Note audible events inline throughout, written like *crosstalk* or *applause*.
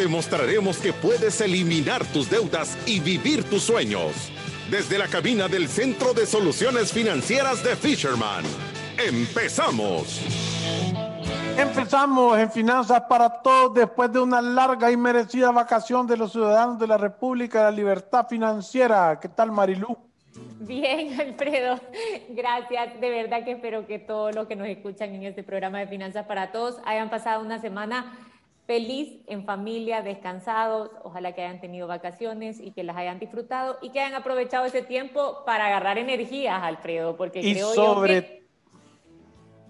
Te mostraremos que puedes eliminar tus deudas y vivir tus sueños. Desde la cabina del Centro de Soluciones Financieras de Fisherman. ¡Empezamos! Empezamos en Finanzas para Todos después de una larga y merecida vacación de los ciudadanos de la República de la Libertad Financiera. ¿Qué tal, Marilú? Bien, *laughs* Alfredo, gracias. De verdad que espero que todos los que nos escuchan en este programa de Finanzas para Todos hayan pasado una semana feliz, en familia, descansados. Ojalá que hayan tenido vacaciones y que las hayan disfrutado y que hayan aprovechado ese tiempo para agarrar energías, Alfredo, porque y creo sobre, yo que...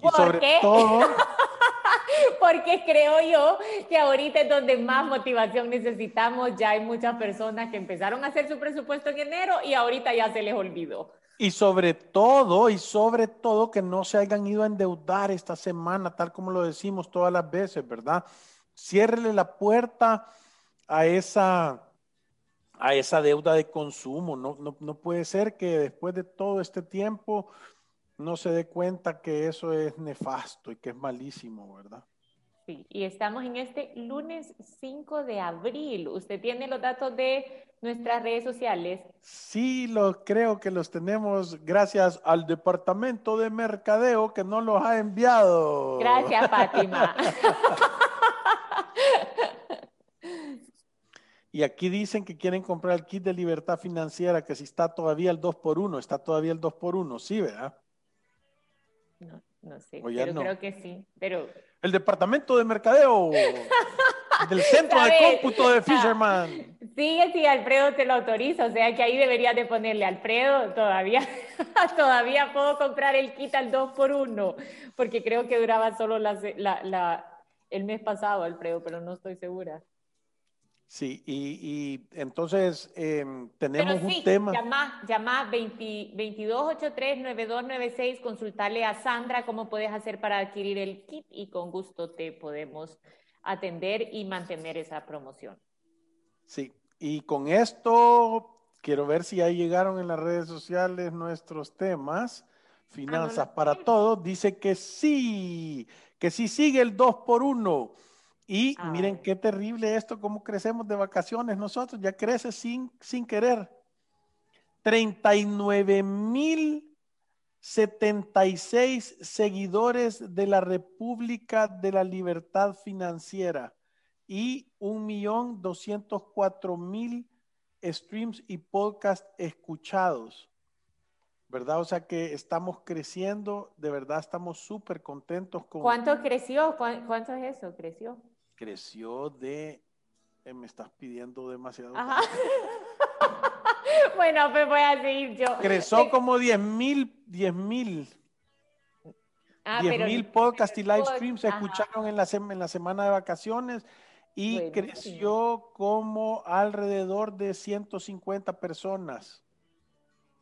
Y sobre todo... *laughs* porque creo yo que ahorita es donde más motivación necesitamos. Ya hay muchas personas que empezaron a hacer su presupuesto en enero y ahorita ya se les olvidó. Y sobre todo, y sobre todo que no se hayan ido a endeudar esta semana, tal como lo decimos todas las veces, ¿verdad? Ciérrele la puerta a esa, a esa deuda de consumo. No, no, no puede ser que después de todo este tiempo no se dé cuenta que eso es nefasto y que es malísimo, ¿verdad? Sí, y estamos en este lunes 5 de abril. ¿Usted tiene los datos de nuestras redes sociales? Sí, lo, creo que los tenemos gracias al Departamento de Mercadeo que nos los ha enviado. Gracias, Fátima. *laughs* Y aquí dicen que quieren comprar el kit de libertad financiera, que si está todavía el 2 por 1 está todavía el 2 por 1 sí, ¿verdad? No, no sé, pero no. creo que sí. Pero... El departamento de mercadeo del centro de *laughs* cómputo de Fisherman. *laughs* Sí, sí, Alfredo te lo autoriza, o sea que ahí deberías de ponerle Alfredo, todavía, *laughs* todavía puedo comprar el kit al 2 por 1 porque creo que duraba solo la, la, la, el mes pasado, Alfredo, pero no estoy segura. Sí, y, y entonces eh, tenemos Pero sí, un tema. Llama, llama 2283-9296, consultarle a Sandra cómo puedes hacer para adquirir el kit y con gusto te podemos atender y mantener esa promoción. Sí, y con esto quiero ver si ya llegaron en las redes sociales nuestros temas. Finanzas Ah, no lo para todos dice que sí, que sí sigue el 2 por 1 Y Ay. miren qué terrible esto, cómo crecemos de vacaciones nosotros, ya crece sin, sin querer. 39 mil 76 seguidores de la República de la Libertad Financiera y 1.204.000 streams y podcasts escuchados. ¿Verdad? O sea que estamos creciendo, de verdad estamos súper contentos con... ¿Cuánto creció? ¿Cuán- ¿Cuánto es eso? ¿Creció? Creció de... eh, me estás pidiendo demasiado. Ajá. *laughs* bueno, pues voy a seguir yo. Creció como 10 mil, 10 mil. Ah, 10 pero- mil podcasts y live streams se escucharon en la, en la semana de vacaciones y creció como alrededor de 150 personas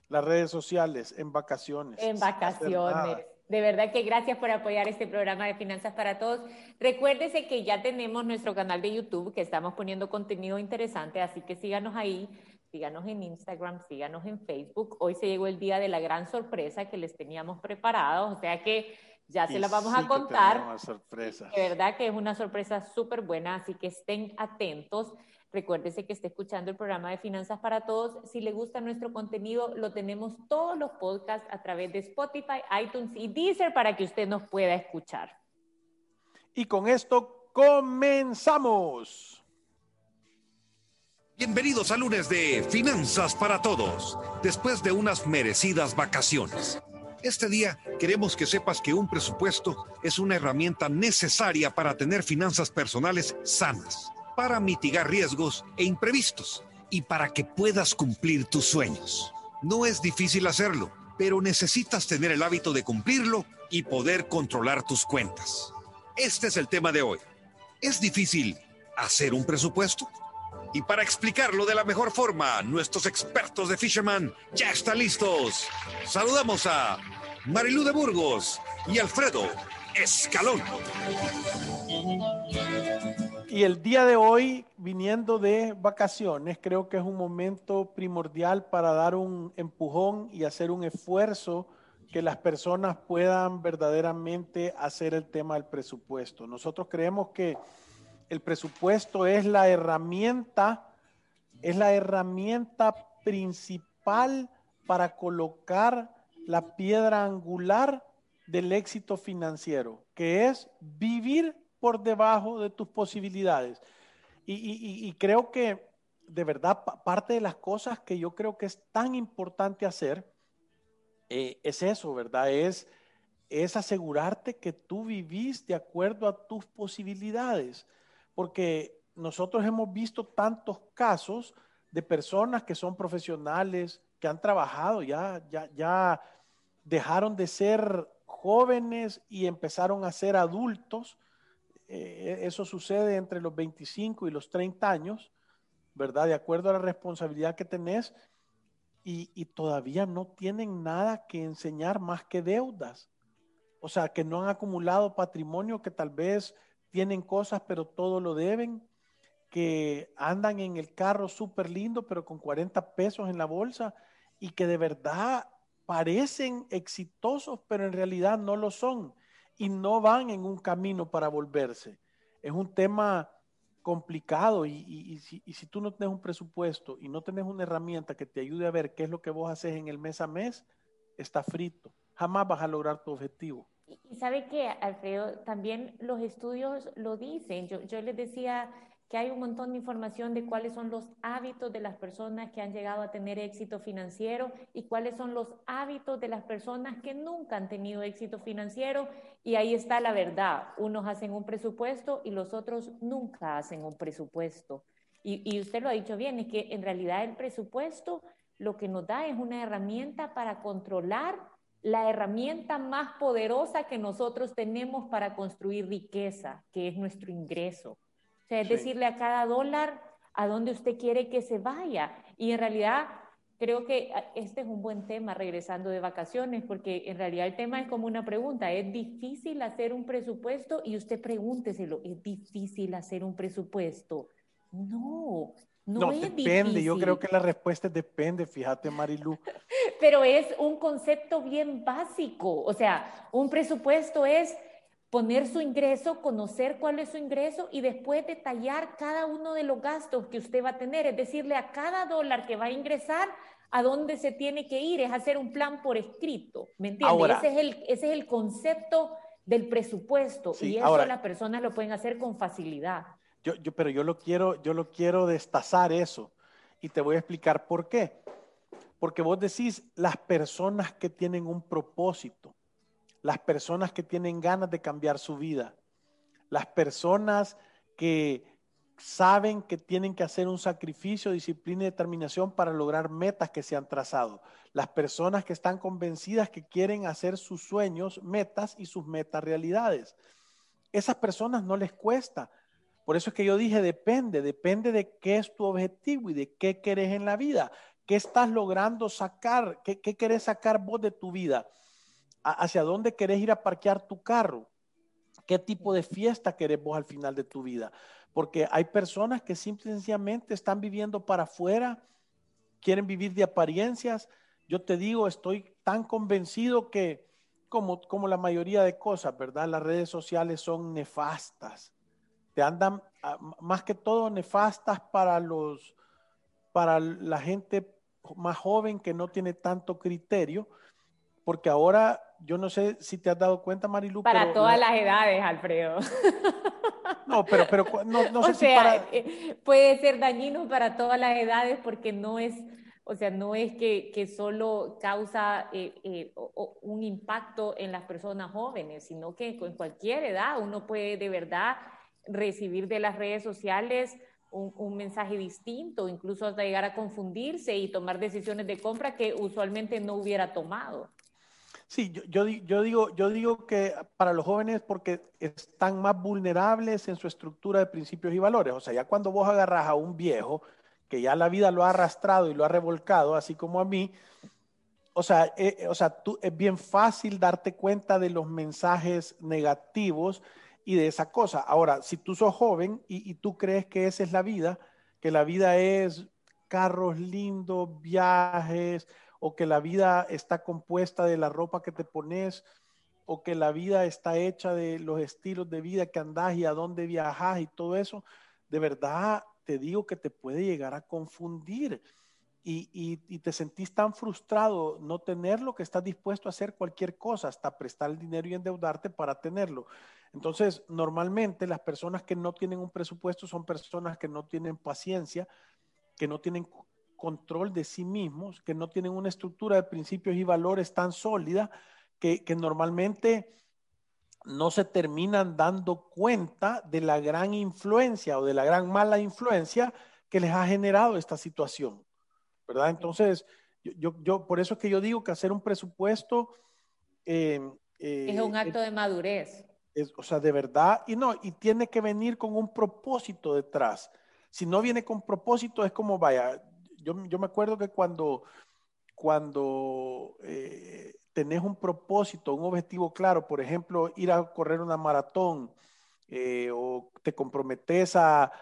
las redes sociales en vacaciones. En vacaciones. De verdad que gracias por apoyar este programa de Finanzas para Todos. Recuérdese que ya tenemos nuestro canal de YouTube, que estamos poniendo contenido interesante, así que síganos ahí, síganos en Instagram, síganos en Facebook. Hoy se llegó el día de la gran sorpresa que les teníamos preparados, o sea que ya se Y la vamos sí a contar. De verdad que es una sorpresa súper buena, así que estén atentos. Recuérdese que esté escuchando el programa de Finanzas para Todos. Si le gusta nuestro contenido, lo tenemos todos los podcasts a través de Spotify, iTunes y Deezer para que usted nos pueda escuchar. Y con esto comenzamos. Bienvenidos al lunes de Finanzas para Todos, después de unas merecidas vacaciones. Este día queremos que sepas que un presupuesto es una herramienta necesaria para tener finanzas personales sanas, para mitigar riesgos e imprevistos y para que puedas cumplir tus sueños. No es difícil hacerlo, pero necesitas tener el hábito de cumplirlo y poder controlar tus cuentas. Este es el tema de hoy. ¿Es difícil hacer un presupuesto? Y para explicarlo de la mejor forma, nuestros expertos de Fisherman ya están listos. Saludamos a Marilú de Burgos y Alfredo Escalón. Y el día de hoy, viniendo de vacaciones, creo que es un momento primordial para dar un empujón y hacer un esfuerzo que las personas puedan verdaderamente hacer el tema del presupuesto. Nosotros creemos que el presupuesto es la herramienta, es la herramienta principal para colocar la piedra angular del éxito financiero, que es vivir por debajo de tus posibilidades. Y, creo que de verdad parte de las cosas que yo creo que es tan importante hacer eh, es eso, ¿verdad? Es, es asegurarte que tú vivís de acuerdo a tus posibilidades porque nosotros hemos visto tantos casos de personas que son profesionales, que han trabajado, ya, ya, ya dejaron de ser jóvenes y empezaron a ser adultos. Eh, eso sucede entre los 25 y los 30 años, ¿verdad? De acuerdo a la responsabilidad que tenés y, y todavía no tienen nada que enseñar más que deudas. O sea, que no han acumulado patrimonio que tal vez tienen cosas pero todo lo deben, que andan en el carro súper lindo pero con 40 pesos en la bolsa y que de verdad parecen exitosos pero en realidad no lo son y no van en un camino para volverse. Es un tema complicado y, si, y si tú no tienes un presupuesto y no tienes una herramienta que te ayude a ver qué es lo que vos haces en el mes a mes, está frito. Jamás vas a lograr tu objetivo. Y sabe que, Alfredo, también los estudios lo dicen. Yo, yo les decía que hay un montón de información de cuáles son los hábitos de las personas que han llegado a tener éxito financiero y cuáles son los hábitos de las personas que nunca han tenido éxito financiero. Y ahí está la verdad. Unos hacen un presupuesto y los otros nunca hacen un presupuesto. Y, y usted lo ha dicho bien, es que en realidad el presupuesto lo que nos da es una herramienta para controlar la herramienta más poderosa que nosotros tenemos para construir riqueza, que es nuestro ingreso. O sea, es decirle a cada dólar a dónde usted quiere que se vaya. Y en realidad creo que ah, este es un buen tema regresando de vacaciones, porque en realidad el tema es como una pregunta. ¿Es difícil hacer un presupuesto? Y usted pregúnteselo, ¿es difícil hacer un presupuesto? No, no, depende, yo creo que la respuesta es depende, fíjate Marilu. *laughs* Pero es un concepto bien básico, o sea, un presupuesto es poner su ingreso, conocer cuál es su ingreso y después detallar cada uno de los gastos que usted va a tener, es decirle a cada dólar que va a ingresar a dónde se tiene que ir, es hacer un plan por escrito, ¿me entiende? ese, es el, ese es el concepto del presupuesto y eso las personas lo pueden hacer con facilidad. Yo, yo, pero yo lo quiero, yo lo quiero destazar eso y te voy a explicar por qué. Porque vos decís las personas que tienen un propósito, las personas que tienen ganas de cambiar su vida, las personas que saben que tienen que hacer un sacrificio, disciplina y determinación para lograr metas que se han trazado. Las personas que están convencidas que quieren hacer sus sueños metas y sus metas realidades. Esas personas no les cuesta, por eso es que yo dije, depende, depende de qué es tu objetivo y de qué querés en la vida. ¿Qué estás logrando sacar? ¿Qué, qué querés sacar vos de tu vida? ¿Hacia dónde querés ir a parquear tu carro? ¿Qué tipo de fiesta querés vos al final de tu vida? Porque hay personas que simplemente están viviendo para afuera, quieren vivir de apariencias. Yo te digo, estoy tan convencido que, como, como la mayoría de cosas, ¿verdad? Las redes sociales son nefastas te andan ah, más que todo nefastas para los para la gente más joven que no tiene tanto criterio, porque ahora yo no sé si te has dado cuenta, Marilu. Para todas las edades, Alfredo. No, pero, pero no, no *laughs* sé si para... Eh, puede ser dañino para todas las edades porque no es, o sea, no es que, que solo causa eh, eh, un impacto en las personas jóvenes, sino que en cualquier edad uno puede de verdad recibir de las redes sociales un, mensaje distinto, incluso hasta llegar a confundirse y tomar decisiones de compra que usualmente no hubiera tomado. Sí, yo, yo, digo, yo digo que para los jóvenes porque están más vulnerables en su estructura de principios y valores. O sea, ya cuando vos agarras a un viejo que ya la vida lo ha arrastrado y lo ha revolcado, así como a mí, o sea, eh, o sea tú, es bien fácil darte cuenta de los mensajes negativos y de esa cosa. Ahora, si tú sos joven y tú crees que esa es la vida, que la vida es carros lindos, viajes, o que la vida está compuesta de la ropa que te pones, o que la vida está hecha de los estilos de vida que andás y a dónde viajas y todo eso, de verdad te digo que te puede llegar a confundir. Y, te sentís tan frustrado no tenerlo que estás dispuesto a hacer cualquier cosa, hasta prestar el dinero y endeudarte para tenerlo. Entonces, normalmente las personas que no tienen un presupuesto son personas que no tienen paciencia, que no tienen control de sí mismos, que no tienen una estructura de principios y valores tan sólida que, normalmente no se terminan dando cuenta de la gran influencia o de la gran mala influencia que les ha generado esta situación, ¿verdad? Entonces, yo, yo, por eso es que yo digo que hacer un presupuesto... Eh, eh, es un acto de madurez. Es, o sea, de verdad, y no, y tiene que venir con un propósito detrás. Si no viene con propósito, es como, vaya, yo, me acuerdo que cuando, cuando eh, tenés un propósito, un objetivo claro, por ejemplo, ir a correr una maratón eh, o te comprometes a,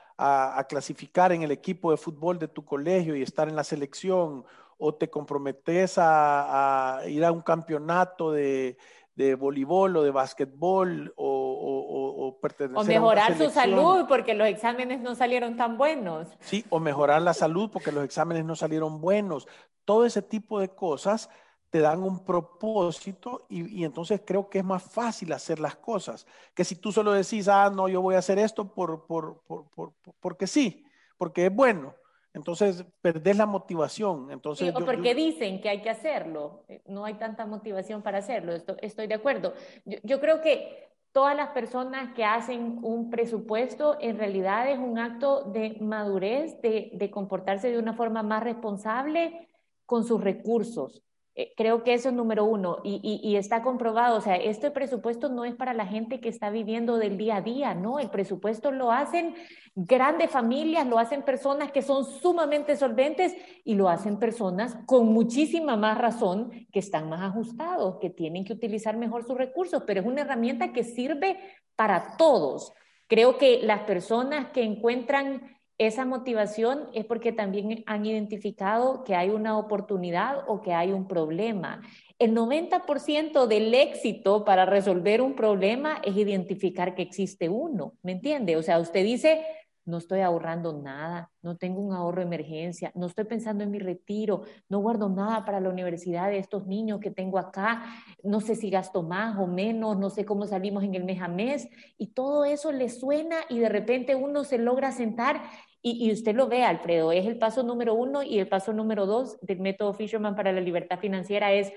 clasificar en el equipo de fútbol de tu colegio y estar en la selección, o te comprometes a, ir a un campeonato de, de voleibol o de básquetbol o, pertenecer o mejorar su salud porque los exámenes no salieron tan buenos. Sí, o mejorar la salud porque los exámenes no salieron buenos. Todo ese tipo de cosas te dan un propósito y, entonces creo que es más fácil hacer las cosas que si tú solo decís, ah, no, yo voy a hacer esto por, por, por, porque sí, porque es bueno entonces perdés la motivación. Entonces, sí, o porque dicen que hay que hacerlo, eh, no hay tanta motivación para hacerlo, estoy, de acuerdo. Yo, creo que todas las personas que hacen un presupuesto en realidad es un acto de madurez, de, de comportarse de una forma más responsable con sus recursos. Eh, creo que eso es número uno y, está comprobado. O sea, este presupuesto no es para la gente que está viviendo del día a día, ¿no? El presupuesto lo hacen grandes familias, lo hacen personas que son sumamente solventes y lo hacen personas con muchísima más razón que están más ajustados, que tienen que utilizar mejor sus recursos, pero es una herramienta que sirve para todos. Creo que las personas que encuentran esa motivación es porque también han identificado que hay una oportunidad o que hay un problema. El 90% del éxito para resolver un problema es identificar que existe uno, ¿me entiende? O sea, usted dice, no estoy ahorrando nada, no tengo un ahorro emergencia, no estoy pensando en mi retiro, no guardo nada para la universidad de estos niños que tengo acá, no sé si gasto más o menos, no sé cómo salimos en el mes a mes, y todo eso le suena y de repente uno se logra sentar y, usted lo ve, Alfredo, es el paso número uno y el paso número dos del método Fisherman para la libertad financiera es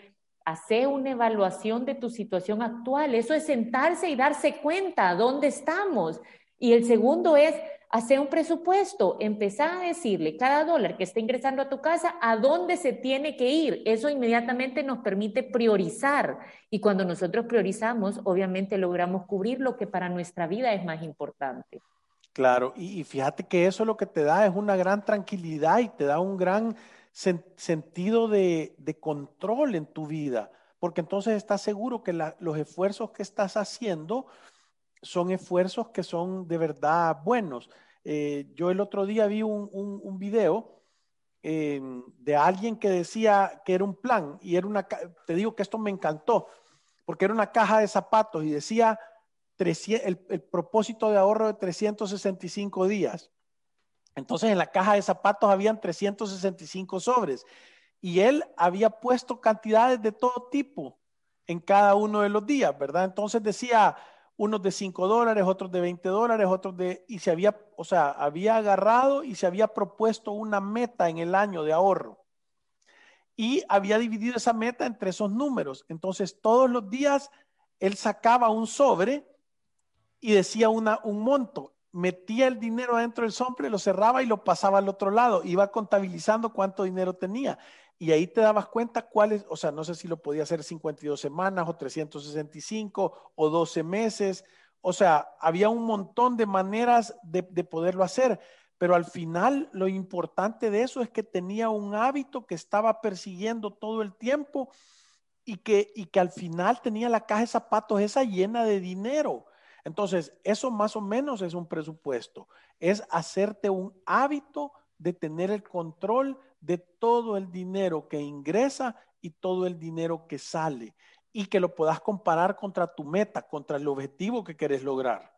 hacer una evaluación de tu situación actual. Eso es sentarse y darse cuenta dónde estamos. Y el segundo es hacer un presupuesto, empezar a decirle cada dólar que está ingresando a tu casa a dónde se tiene que ir. Eso inmediatamente nos permite priorizar. Y cuando nosotros priorizamos, obviamente logramos cubrir lo que para nuestra vida es más importante. Claro, y, fíjate que eso lo que te da es una gran tranquilidad y te da un gran sentido de, control en tu vida, porque entonces estás seguro que los esfuerzos que estás haciendo son esfuerzos que son de verdad buenos. Eh, yo el otro día vi un, un, video em, de alguien que decía que era un plan y era una, te digo que esto me encantó, porque era una caja de zapatos y decía el, propósito de ahorro de 365 días. Entonces en la caja de zapatos habían 365 sobres y él había puesto cantidades de todo tipo en cada uno de los días, ¿verdad? Entonces decía unos de 5 dólares, otros de 20 dólares, otros de, y se había, o sea, había agarrado y se había propuesto una meta en el año de ahorro. Y había dividido esa meta entre esos números. Entonces todos los días él sacaba un sobre y decía una, un monto. Metía el dinero dentro del sobre, lo cerraba y lo pasaba al otro lado. Iba contabilizando cuánto dinero tenía. Y ahí te dabas cuenta cuáles, o sea, no sé si lo podía hacer 52 semanas o 365 o 12 meses, o sea, había un montón de maneras de, de poderlo hacer, pero al final lo importante de eso es que tenía un hábito que estaba persiguiendo todo el tiempo y que, y que al final tenía la caja de zapatos esa llena de dinero. Entonces, eso más o menos es un presupuesto, es hacerte un hábito de tener el control de todo el dinero que ingresa y todo el dinero que sale y que lo puedas comparar contra tu meta, contra el objetivo que quieres lograr.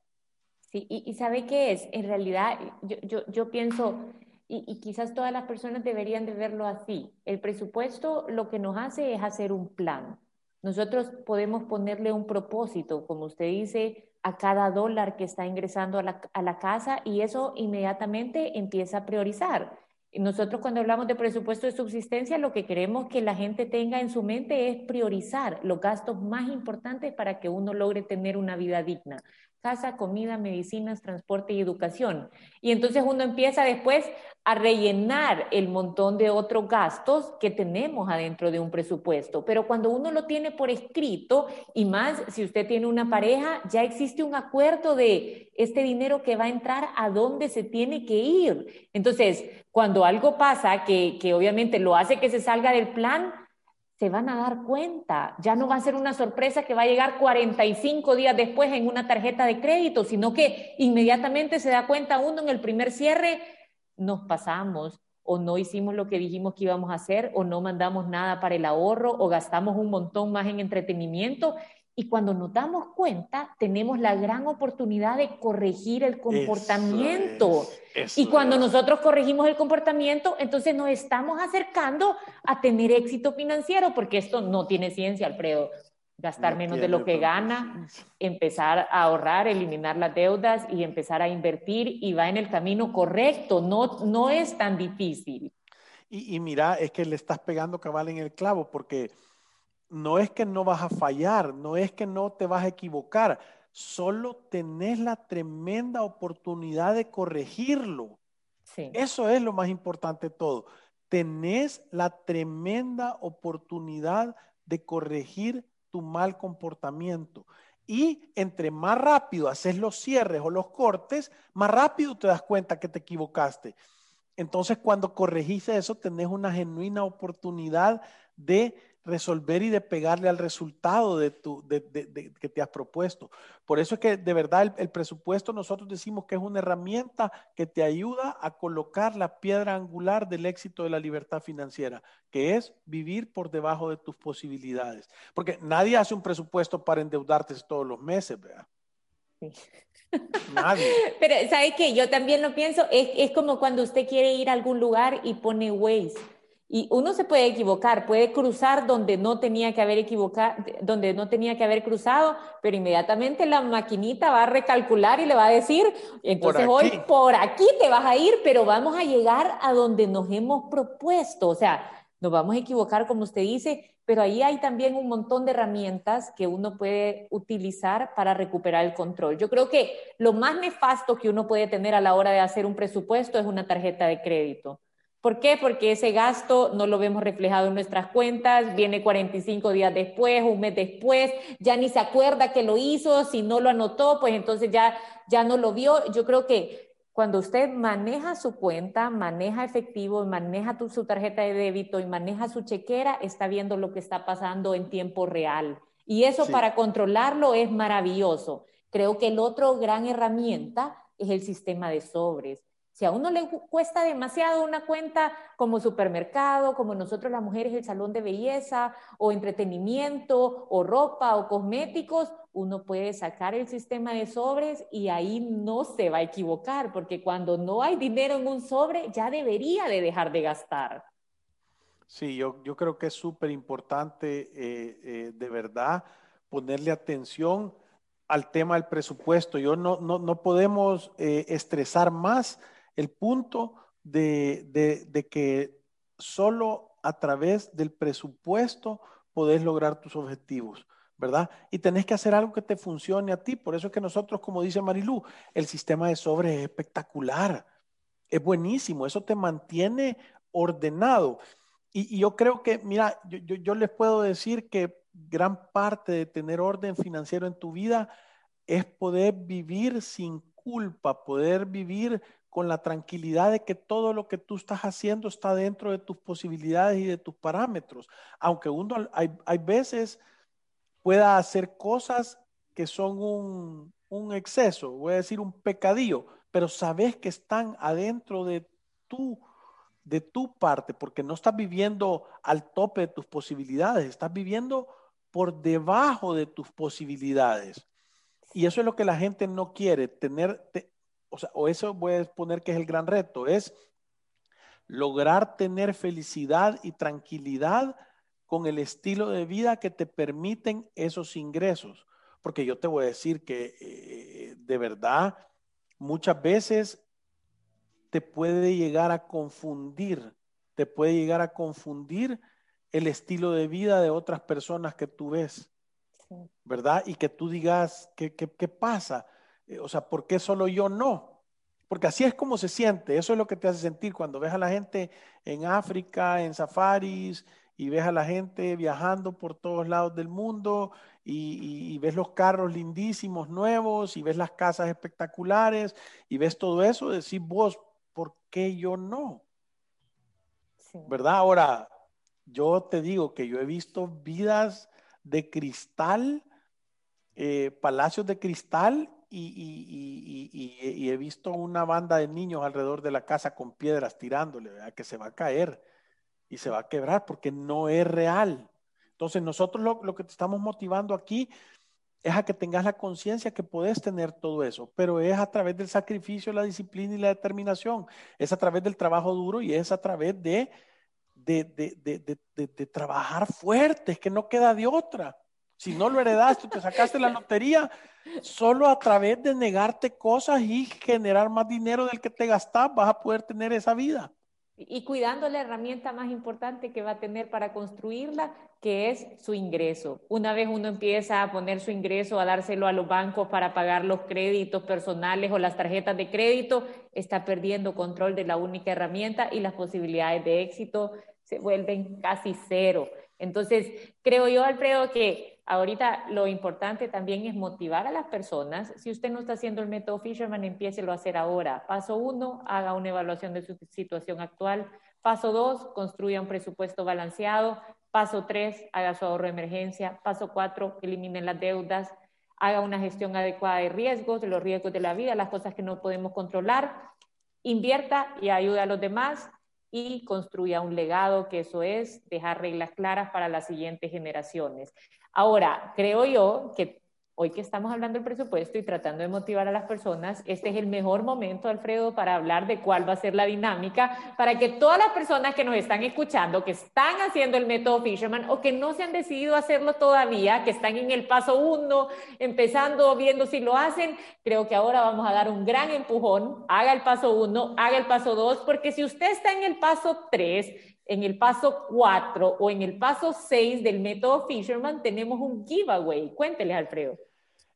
Sí, y, ¿sabe qué es? En realidad, yo, yo, pienso, y, y, quizás todas las personas deberían de verlo así, el presupuesto lo que nos hace es hacer un plan. Nosotros podemos ponerle un propósito, como usted dice, a cada dólar que está ingresando a la, a la casa y eso inmediatamente empieza a priorizar. Nosotros cuando hablamos de presupuesto de subsistencia, lo que queremos que la gente tenga en su mente es priorizar los gastos más importantes para que uno logre tener una vida digna casa, comida, medicinas, transporte y educación. Y entonces uno empieza después a rellenar el montón de otros gastos que tenemos adentro de un presupuesto. Pero cuando uno lo tiene por escrito, y más si usted tiene una pareja, ya existe un acuerdo de este dinero que va a entrar a dónde se tiene que ir. Entonces, cuando algo pasa que, que obviamente lo hace que se salga del plan, se van a dar cuenta. Ya no va a ser una sorpresa que va a llegar 45 días después en una tarjeta de crédito, sino que inmediatamente se da cuenta uno en el primer cierre, nos pasamos o no hicimos lo que dijimos que íbamos a hacer o no mandamos nada para el ahorro o gastamos un montón más en entretenimiento y cuando nos damos cuenta, tenemos la gran oportunidad de corregir el comportamiento. y cuando nosotros corregimos el comportamiento, entonces nos estamos acercando a tener éxito financiero, porque esto no tiene ciencia, Alfredo. Gastar menos de lo que gana, empezar a ahorrar, eliminar las deudas y empezar a invertir y va en el camino correcto. No, no es tan difícil. Y, y mira, es que le estás pegando cabal en el clavo, porque no es que no vas a fallar, no es que no te vas a equivocar, solo tenés la tremenda oportunidad de corregirlo. Eso es lo más importante de todo. Tenés la tremenda oportunidad de corregir tu mal comportamiento. Y entre más rápido haces los cierres o los cortes, más rápido te das cuenta que te equivocaste. Entonces, cuando corregiste eso, tenés una genuina oportunidad de resolver y de pegarle al resultado de tu, de, de, que te has propuesto. Por eso es que de verdad el, presupuesto nosotros decimos que es una herramienta que te ayuda a colocar la piedra angular del éxito de la libertad financiera, que es vivir por debajo de tus posibilidades. Porque nadie hace un presupuesto para endeudarte todos los meses, ¿verdad? Nadie. *laughs* Pero, ¿sabe qué? Yo también lo pienso, es, es como cuando usted quiere ir a algún lugar y pone Waze y uno se puede equivocar, puede cruzar donde no tenía que haber equivocado, donde no tenía que haber cruzado, pero inmediatamente la maquinita va a recalcular y le va a decir, entonces hoy por aquí te vas a ir, pero vamos a llegar a donde nos hemos propuesto. O sea, nos vamos a equivocar, como usted dice, pero ahí hay también un montón de herramientas que uno puede utilizar para recuperar el control. Yo creo que lo más nefasto que uno puede tener a la hora de hacer un presupuesto es una tarjeta de crédito ¿Por qué? Porque ese gasto no lo vemos reflejado en nuestras cuentas, viene 45 días después, un mes después, ya ni se acuerda que lo hizo, si no lo anotó, pues entonces ya, ya no lo vio. Yo creo que cuando usted maneja su cuenta, maneja efectivo, maneja su tarjeta de débito y maneja su chequera, está viendo lo que está pasando en tiempo real. Y eso para controlarlo es maravilloso. Creo que el otro gran herramienta es el sistema de sobres. Si a uno le cuesta demasiado una cuenta como supermercado, como nosotros las mujeres el salón de belleza o entretenimiento o ropa o cosméticos, uno puede sacar el sistema de sobres y ahí no se va a equivocar, porque cuando no hay dinero en un sobre ya debería de dejar de gastar. Sí, yo, yo creo que es súper importante eh, eh, de verdad ponerle atención al tema del presupuesto. Yo no, no, no podemos eh, estresar más el punto de, que solo a través del presupuesto podés lograr tus objetivos. ¿verdad? Y tenés que hacer algo que te funcione a ti. Por eso es que nosotros, como dice Marilú, el sistema de sobre es espectacular, es buenísimo, eso te mantiene ordenado. Y, yo creo que, mira, yo, yo, les puedo decir que gran parte de tener orden financiero en tu vida es poder vivir sin culpa, poder vivir con la tranquilidad de que todo lo que tú estás haciendo está dentro de tus posibilidades y de tus parámetros. Aunque uno hay, hay veces pueda hacer cosas que son un, un, exceso, voy a decir un pecadillo, pero sabes que están adentro de tu de tu parte, porque no estás viviendo al tope de tus posibilidades, estás viviendo por debajo de tus posibilidades. Y eso es lo que la gente no quiere, tener, o, sea, o eso voy a poner que es el gran reto, es lograr tener felicidad y tranquilidad con el estilo de vida que te permiten esos ingresos. Porque yo te voy a decir que eh, de verdad muchas veces te puede llegar a confundir, te puede llegar a confundir el estilo de vida de otras personas que tú ves, ¿verdad? Y que tú digas, ¿qué, qué, pasa? Eh, o sea, ¿por qué solo yo no? Porque así es como se siente, eso es lo que te hace sentir cuando ves a la gente en África, en safaris, y ves a la gente viajando por todos lados del mundo y, y, ves los carros lindísimos, nuevos, y ves las casas espectaculares, y ves todo eso, decís vos, ¿por qué yo no? ¿Verdad? Ahora, yo te digo que yo he visto vidas de cristal, eh, palacios de cristal y, he visto una banda de niños alrededor de la casa con piedras tirándole, que se va a caer y se va a quebrar porque no es real. Entonces nosotros lo, que te estamos motivando aquí es a que tengas la conciencia que puedes tener todo eso, pero es a través del sacrificio, la disciplina y la determinación, es a través del trabajo duro y es a través de, trabajar fuerte, que no queda de otra. Si no lo heredaste, te sacaste la lotería, solo a través de negarte cosas y generar más dinero del que te gastas, vas a poder tener esa vida y cuidando la herramienta más importante que va a tener para construirla, que es su ingreso. Una vez uno empieza a poner su ingreso, a dárselo a los bancos para pagar los créditos personales o las tarjetas de crédito, está perdiendo control de la única herramienta y las posibilidades de éxito se vuelven casi cero. Entonces, creo yo, Alfredo, que ahorita lo importante también es motivar a las personas. Si usted no está haciendo el método Fisherman, empiece a hacer ahora. Paso uno, haga una evaluación de su situación actual. Paso dos, construya un presupuesto balanceado. Paso tres, haga su ahorro de emergencia. Paso cuatro, elimine las deudas. Haga una gestión adecuada de riesgos, de los riesgos de la vida, las cosas que no podemos controlar. Invierta y ayude a los demás y construya un legado, que eso es dejar reglas claras para las siguientes generaciones. Ahora, creo yo que hoy que estamos hablando del presupuesto y tratando de motivar a las personas, este es el mejor momento, Alfredo, para hablar de cuál va a ser la dinámica, para que todas las personas que nos están escuchando, que están haciendo el método Fisherman o que no se han decidido hacerlo todavía, que están en el paso uno, empezando, viendo si lo hacen, creo que ahora vamos a dar un gran empujón, haga el paso uno, haga el paso dos, porque si usted está en el paso tres, en el paso 4 o en el paso 6 del método Fisherman tenemos un giveaway. Cuénteles, Alfredo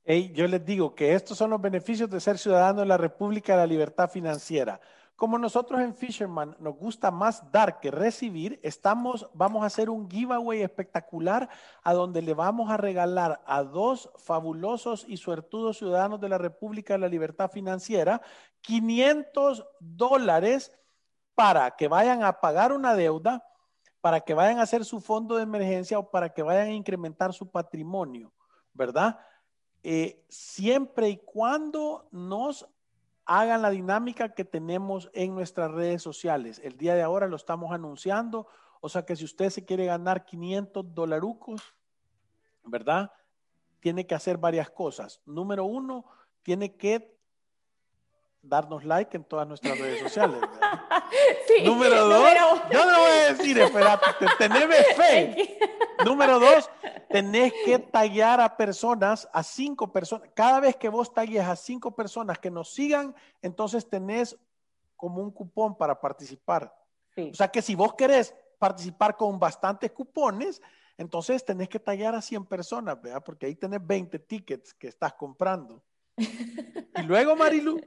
yo les digo que estos son los beneficios de ser ciudadano de la República de la Libertad Financiera. Como nosotros en Fisherman nos gusta más dar que recibir, estamos, vamos a hacer un giveaway espectacular a donde le vamos a regalar a dos fabulosos y suertudos ciudadanos de la República de la Libertad Financiera 500 dólares para que vayan a pagar una deuda, para que vayan a hacer su fondo de emergencia o para que vayan a incrementar su patrimonio, ¿verdad? Eh, siempre y cuando nos hagan la dinámica que tenemos en nuestras redes sociales. El día de ahora lo estamos anunciando, o sea que si usted se quiere ganar 500 dolarucos, ¿verdad? Tiene que hacer varias cosas. Número uno, tiene que darnos like en todas nuestras redes sociales. *laughs* número dos, yo no voy a decir, espérate, teneme *laughs* fe. número dos, tenés que tallar a personas, a cinco personas. Cada vez que vos talles a cinco personas que nos sigan, entonces tenés como un cupón para participar. O sea que si vos querés participar con bastantes cupones, entonces tenés que tallar a 100 personas, ¿verdad? Porque ahí tenés 20 tickets que estás comprando. *laughs* y luego, Marilu,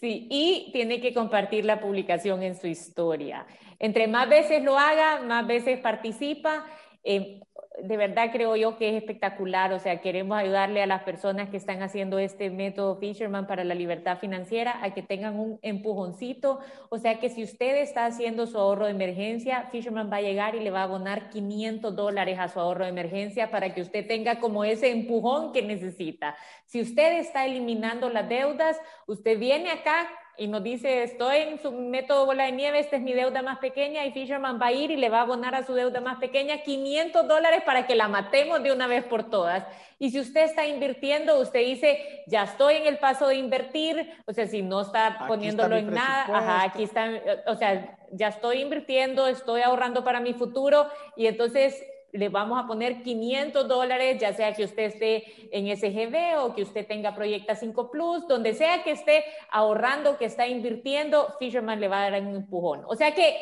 Sí, y tiene que compartir la publicación en su historia. Entre más veces lo haga, más veces participa. Eh, de verdad creo yo que es espectacular, o sea, queremos ayudarle a las personas que están haciendo este método Fisherman para la libertad financiera a que tengan un empujoncito, o sea, que si usted está haciendo su ahorro de emergencia, Fisherman va a llegar y le va a abonar 500 dólares a su ahorro de emergencia para que usted tenga como ese empujón que necesita. Si usted está eliminando las deudas, usted viene acá y nos dice, estoy en su método bola de nieve, esta es mi deuda más pequeña y Fisherman va a ir y le va a abonar a su deuda más pequeña 500 dólares para que la matemos de una vez por todas. Y si usted está invirtiendo, usted dice, ya estoy en el paso de invertir, o sea, si no está poniéndolo en nada, ajá, aquí está, o sea, ya estoy invirtiendo, estoy ahorrando para mi futuro y entonces le vamos a poner 500 dólares, ya sea que usted esté en SGB o que usted tenga Proyecta 5 Plus, donde sea que esté ahorrando, que está invirtiendo, Fisherman le va a dar un empujón. O sea que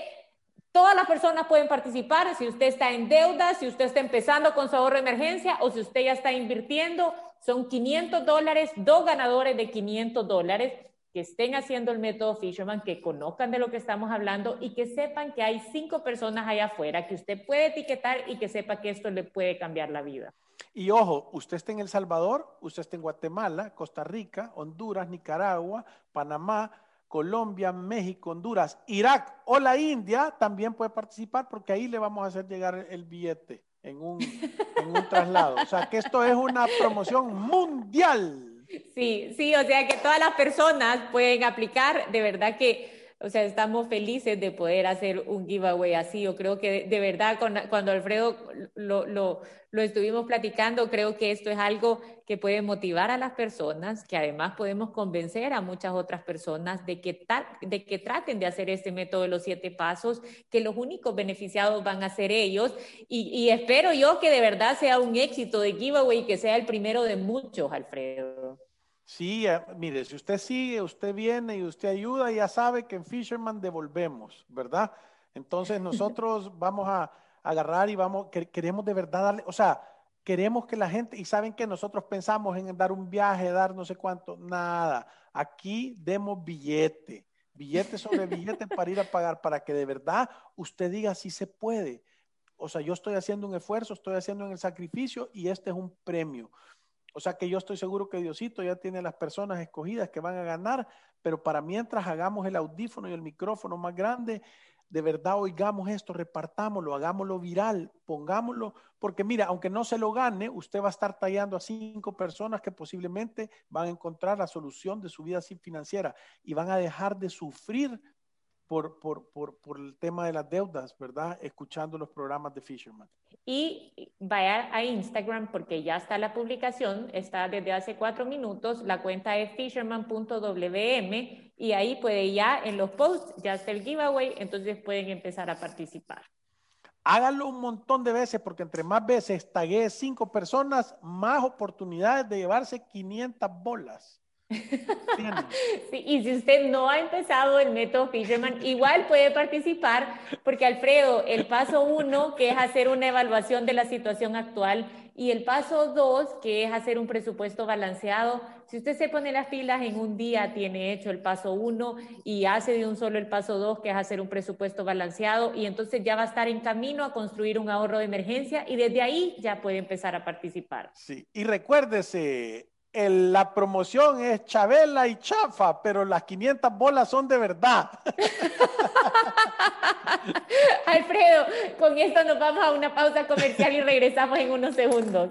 todas las personas pueden participar, si usted está en deuda, si usted está empezando con su ahorro de emergencia o si usted ya está invirtiendo, son 500 dólares, dos ganadores de 500 dólares que estén haciendo el método Fisherman, que conozcan de lo que estamos hablando y que sepan que hay cinco personas allá afuera que usted puede etiquetar y que sepa que esto le puede cambiar la vida. Y ojo, usted está en El Salvador, usted está en Guatemala, Costa Rica, Honduras, Nicaragua, Panamá, Colombia, México, Honduras, Irak o la India, también puede participar porque ahí le vamos a hacer llegar el billete en un, en un traslado. O sea que esto es una promoción mundial. Sí, sí, o sea que todas las personas pueden aplicar, de verdad que o sea, estamos felices de poder hacer un giveaway así. Yo creo que de, verdad, cuando Alfredo lo, lo, lo, estuvimos platicando, creo que esto es algo que puede motivar a las personas, que además podemos convencer a muchas otras personas de que, de que traten de hacer este método de los siete pasos, que los únicos beneficiados van a ser ellos. Y, y espero yo que de verdad sea un éxito de giveaway, que sea el primero de muchos, Alfredo. Sí, eh, mire, si usted sigue, usted viene y usted ayuda, ya sabe que en Fisherman devolvemos, ¿verdad? Entonces *laughs* nosotros vamos a agarrar y vamos, queremos de verdad darle, o sea, queremos que la gente, y saben que nosotros pensamos en dar un viaje, dar no sé cuánto, nada. Aquí demos billete, billete sobre billete *laughs* para ir a pagar, para que de verdad usted diga si se puede. O sea, yo estoy haciendo un esfuerzo, estoy haciendo el sacrificio y este es un premio. O sea que yo estoy seguro que Diosito ya tiene las personas escogidas que van a ganar, pero para mientras hagamos el audífono y el micrófono más grande, de verdad oigamos esto, repartámoslo, hagámoslo viral, pongámoslo, porque mira, aunque no se lo gane, usted va a estar tallando a cinco personas que posiblemente van a encontrar la solución de su vida financiera y van a dejar de sufrir por, por, por, por, el tema de las deudas, ¿verdad? Escuchando los programas de Fisherman. Y vaya a Instagram porque ya está la publicación, está desde hace cuatro minutos, la cuenta es fisherman.wm y ahí puede ya en los posts, ya está el giveaway, entonces pueden empezar a participar. Háganlo un montón de veces porque entre más veces tagué cinco personas, más oportunidades de llevarse 500 bolas. *laughs* Sí, y si usted no ha empezado el método Fisherman, igual puede participar, porque Alfredo, el paso uno, que es hacer una evaluación de la situación actual, y el paso dos, que es hacer un presupuesto balanceado, si usted se pone las pilas en un día, tiene hecho el paso uno y hace de un solo el paso dos, que es hacer un presupuesto balanceado, y entonces ya va a estar en camino a construir un ahorro de emergencia y desde ahí ya puede empezar a participar. Sí, y recuérdese, la promoción es Chabela y Chafa, pero las 500 bolas son de verdad. *laughs* Alfredo, con esto nos vamos a una pausa comercial y regresamos en unos segundos.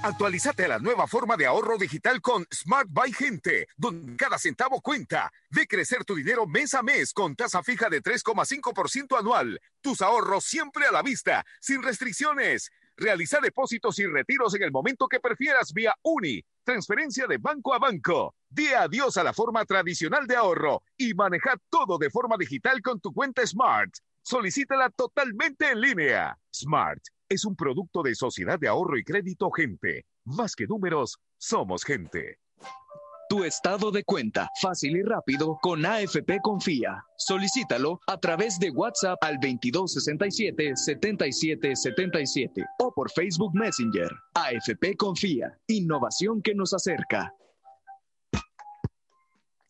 Actualízate a la nueva forma de ahorro digital con Smart Buy Gente, donde cada centavo cuenta. Ve crecer tu dinero mes a mes con tasa fija de 3,5% anual. Tus ahorros siempre a la vista, sin restricciones. Realiza depósitos y retiros en el momento que prefieras vía Uni transferencia de banco a banco. Di adiós a la forma tradicional de ahorro y maneja todo de forma digital con tu cuenta Smart. Solicítala totalmente en línea. Smart es un producto de Sociedad de Ahorro y Crédito Gente. Más que números, somos gente. Tu estado de cuenta, fácil y rápido, con AFP Confía. Solicítalo a través de WhatsApp al 2267-7777 o por Facebook Messenger. AFP Confía, innovación que nos acerca.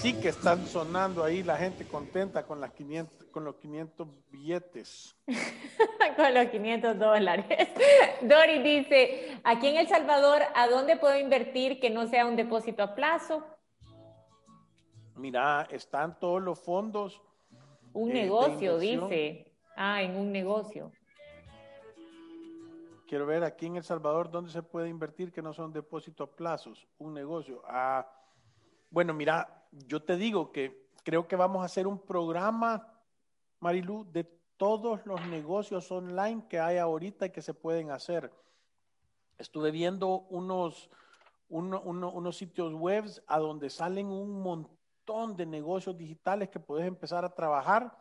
Sí que están sonando ahí la gente contenta con, las 500, con los 500 billetes. *laughs* con los 500 dólares. *laughs* Dori dice, aquí en El Salvador, ¿a dónde puedo invertir que no sea un depósito a plazo? Mira, están todos los fondos un eh, negocio, dice. Ah, en un negocio. Quiero ver aquí en El Salvador dónde se puede invertir que no son depósitos a plazos, un negocio. Ah, bueno, mira, yo te digo que creo que vamos a hacer un programa, Marilu, de todos los negocios online que hay ahorita y que se pueden hacer. Estuve viendo unos, unos sitios web a donde salen un montón de negocios digitales que puedes empezar a trabajar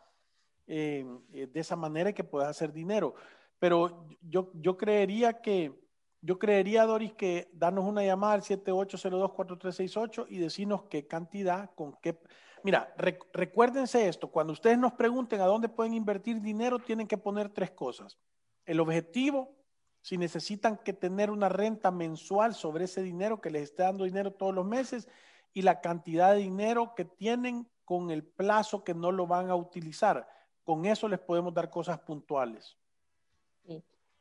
eh, eh, de esa manera y que puedes hacer dinero. Pero yo, yo creería que, yo creería, Doris, que darnos una llamada al 7802-4368 y decirnos qué cantidad, con qué... Mira, recuérdense esto, cuando ustedes nos pregunten a dónde pueden invertir dinero, tienen que poner tres cosas. El objetivo, si necesitan que tener una renta mensual sobre ese dinero que les esté dando dinero todos los meses y la cantidad de dinero que tienen con el plazo que no lo van a utilizar. Con eso les podemos dar cosas puntuales.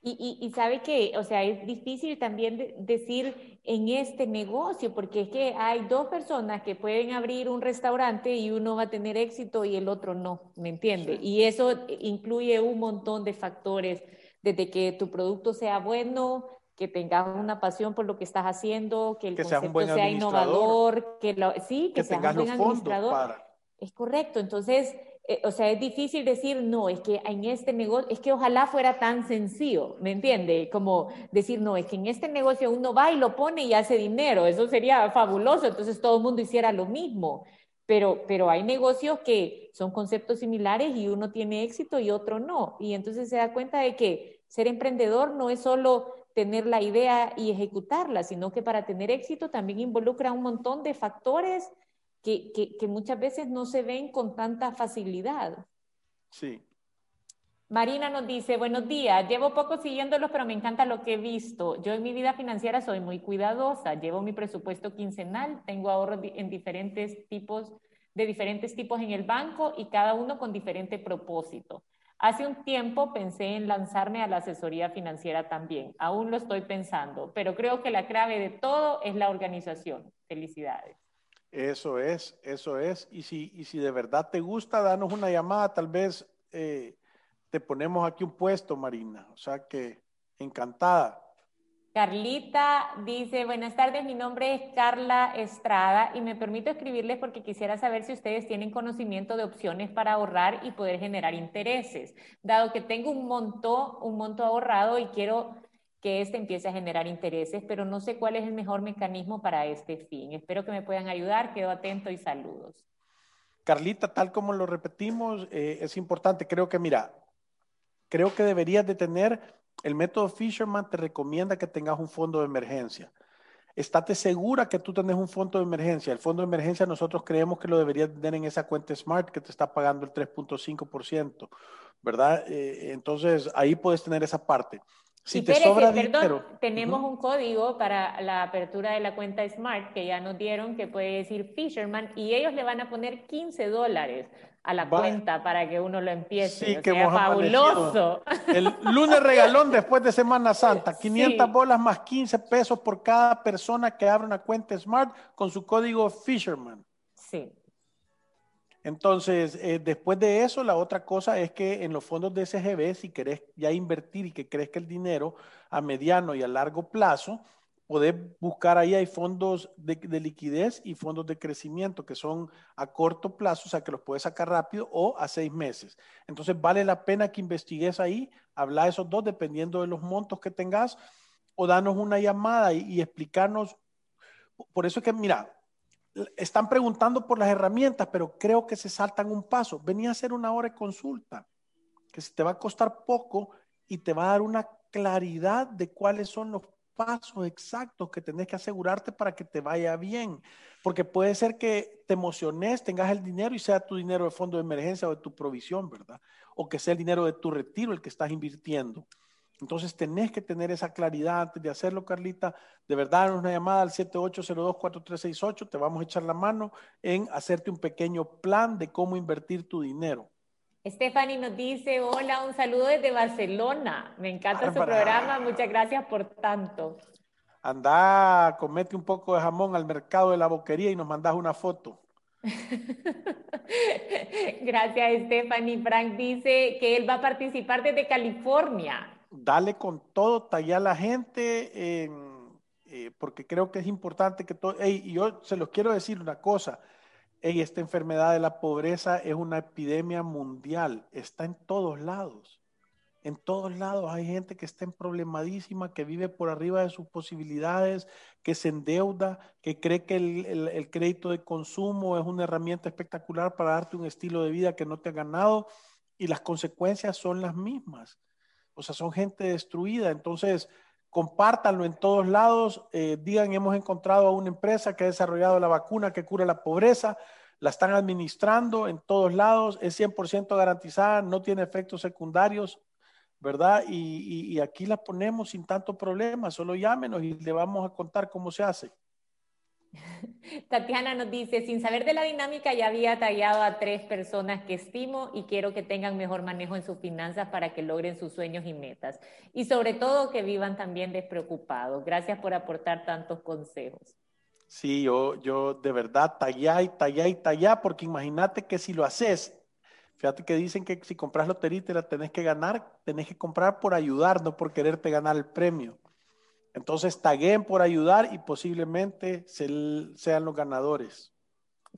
Y, y, sabe que, o sea, es difícil también decir en este negocio, porque es que hay dos personas que pueden abrir un restaurante y uno va a tener éxito y el otro no, ¿me entiende? Y eso incluye un montón de factores, desde que tu producto sea bueno, que tengas una pasión por lo que estás haciendo, que el concepto sea, innovador, que lo, sí, que, seas un buen administrador. Es correcto, entonces, eh, o sea, es difícil decir, no, es que en este negocio, es que ojalá fuera tan sencillo, ¿me entiende? Como decir, no, es que en este negocio uno va y lo pone y hace dinero, eso sería fabuloso, entonces todo el mundo hiciera lo mismo. Pero, pero hay negocios que son conceptos similares y uno tiene éxito y otro no. Y entonces se da cuenta de que ser emprendedor no es solo tener la idea y ejecutarla, sino que para tener éxito también involucra un montón de factores que, que, muchas veces no se ven con tanta facilidad. Sí. Marina nos dice, buenos días, llevo poco siguiéndolos, pero me encanta lo que he visto. Yo en mi vida financiera soy muy cuidadosa, llevo mi presupuesto quincenal, tengo ahorros en diferentes tipos, de diferentes tipos en el banco y cada uno con diferente propósito. Hace un tiempo pensé en lanzarme a la asesoría financiera también. Aún lo estoy pensando, pero creo que la clave de todo es la organización. Felicidades. Eso es, eso es. Y si, y si de verdad te gusta, danos una llamada. Tal vez eh, te ponemos aquí un puesto, Marina. O sea que encantada. Carlita dice, buenas tardes, mi nombre es Carla Estrada y me permito escribirles porque quisiera saber si ustedes tienen conocimiento de opciones para ahorrar y poder generar intereses, dado que tengo un monto, un monto ahorrado y quiero que este empiece a generar intereses, pero no sé cuál es el mejor mecanismo para este fin. Espero que me puedan ayudar, quedo atento y saludos. Carlita, tal como lo repetimos, eh, es importante, creo que mira, creo que deberías de tener el método Fisherman te recomienda que tengas un fondo de emergencia. Estate segura que tú tenés un fondo de emergencia. El fondo de emergencia nosotros creemos que lo deberías tener en esa cuenta Smart que te está pagando el 3.5%, ¿verdad? Eh, entonces ahí puedes tener esa parte. Si te sobra perdón, tenemos un código para la apertura de la cuenta Smart que ya nos dieron que puede decir Fisherman y ellos le van a poner 15 dólares a la cuenta para que uno lo empiece. Sí, que fabuloso. El lunes regalón después de Semana Santa, *laughs* 500 bolas más 15 pesos por cada persona que abra una cuenta Smart con su código Fisherman. Sí. Entonces, eh, después de eso, la otra cosa es que en los fondos de SGB, si querés ya invertir y que que el dinero a mediano y a largo plazo, podés buscar ahí, hay fondos de, de, liquidez y fondos de crecimiento que son a corto plazo, o sea, que los puedes sacar rápido o a seis meses. Entonces, vale la pena que investigues ahí, habla de esos dos dependiendo de los montos que tengas o danos una llamada y, y explicarnos. Por eso es que, mira, están preguntando por las herramientas, pero creo que se saltan un paso. Venía a hacer una hora de consulta, que se te va a costar poco y te va a dar una claridad de cuáles son los pasos exactos que tenés que asegurarte para que te vaya bien. Porque puede ser que te emociones, tengas el dinero y sea tu dinero de fondo de emergencia o de tu provisión, ¿verdad? O que sea el dinero de tu retiro el que estás invirtiendo. Entonces tenés que tener esa claridad antes de hacerlo, Carlita. De verdad, una llamada al 7802-4368. Te vamos a echar la mano en hacerte un pequeño plan de cómo invertir tu dinero. Stephanie nos dice, hola, un saludo desde Barcelona. Me encanta su programa, muchas gracias por tanto. Anda, comete un poco de jamón al mercado de la boquería y nos mandas una foto. *laughs* gracias, Stephanie. Frank dice que él va a participar desde California dale con todo, talla a la gente, eh, porque creo que es importante que todo, y yo se los quiero decir una cosa, esta enfermedad de la pobreza es una epidemia mundial, está en todos lados. En todos lados hay gente que está en problemadísima, que vive por arriba de sus posibilidades, que se endeuda, que cree que el, el crédito de consumo es una herramienta espectacular para darte un estilo de vida que no te ha ganado y las consecuencias son las mismas o sea, son gente destruida. Entonces, compártanlo en todos lados, eh, digan, hemos encontrado a una empresa que ha desarrollado la vacuna que cura la pobreza, la están administrando en todos lados, es 100% garantizada, no tiene efectos secundarios, ¿verdad? Y, y aquí la ponemos sin tanto problema, solo llámenos y le vamos a contar cómo se hace. *laughs* Tatiana nos dice, sin saber de la dinámica ya había tallado a tres personas que estimo y quiero que tengan mejor manejo en sus finanzas para que logren sus sueños y metas. Y sobre todo que vivan también despreocupados. Gracias por aportar tantos consejos. Sí, yo, yo de verdad tallá y tallá y tallá, porque imagínate que si lo haces, fíjate que dicen que si compras lotería y la tenés que ganar, tenés que comprar por ayudar, no por quererte ganar el premio. Entonces, taguen por ayudar y posiblemente sean los ganadores.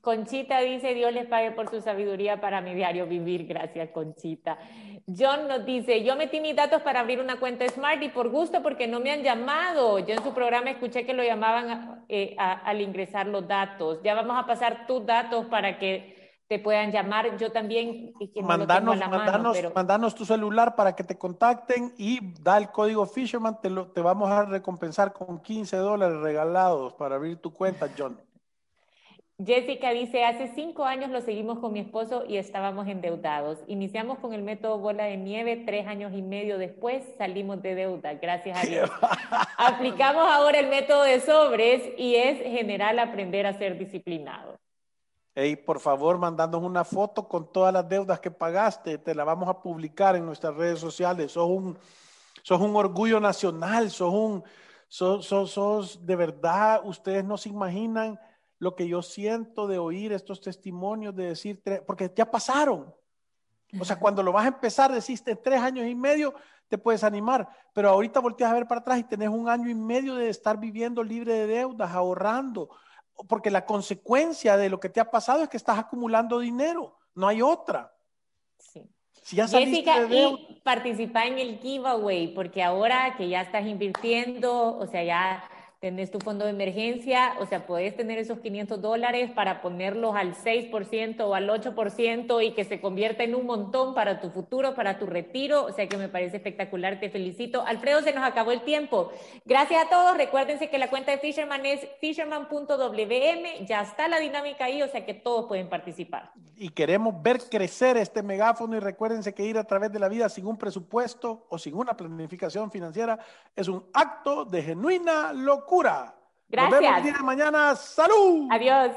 Conchita dice, Dios les pague por su sabiduría para mi diario vivir. Gracias, Conchita. John nos dice, yo metí mis datos para abrir una cuenta Smart y por gusto porque no me han llamado. Yo en su programa escuché que lo llamaban eh, al ingresar los datos. Ya vamos a pasar tus datos para que te puedan llamar. Yo también, que mandanos, mandanos, tu celular para que te contacten y da el código Fisherman, te, lo, te vamos a recompensar con 15 dólares regalados para abrir tu cuenta, John. Jessica dice, hace cinco años lo seguimos con mi esposo y estábamos endeudados. Iniciamos con el método bola de nieve, tres años y medio después salimos de deuda, gracias a Dios. Aplicamos ahora el método de sobres y es general aprender a ser disciplinado. Hey, por favor, mandándonos una foto con todas las deudas que pagaste, te la vamos a publicar en nuestras redes sociales. Sos un, sos un orgullo nacional, sos un, sos, sos, de verdad, ustedes no se imaginan lo que yo siento de oír estos testimonios, de decir, porque ya pasaron. O sea, cuando lo vas a empezar, deciste tres años y medio, te puedes animar, pero ahorita volteas a ver para atrás y tenés un año y medio de estar viviendo libre de deudas, ahorrando, porque la consecuencia de lo que te ha pasado es que estás acumulando dinero, no hay otra. Sí. Si ya Jessica, y participa en el giveaway, porque ahora que ya estás invirtiendo, o sea, ya tenés tu fondo de emergencia, o sea, puedes tener esos 500 dólares para ponerlos al 6% o al 8% y que se convierta en un montón para tu futuro, para tu retiro, o sea que me parece espectacular, te felicito. Alfredo, se nos acabó el tiempo. Gracias a todos, recuérdense que la cuenta de Fisherman es fisherman.wm, ya está la dinámica ahí, o sea que todos pueden participar. Y queremos ver crecer este megáfono y recuérdense que ir a través de la vida sin un presupuesto o sin una planificación financiera es un acto de genuina locura. Gracias. Nos vemos el día de mañana. ¡Salud! Adiós.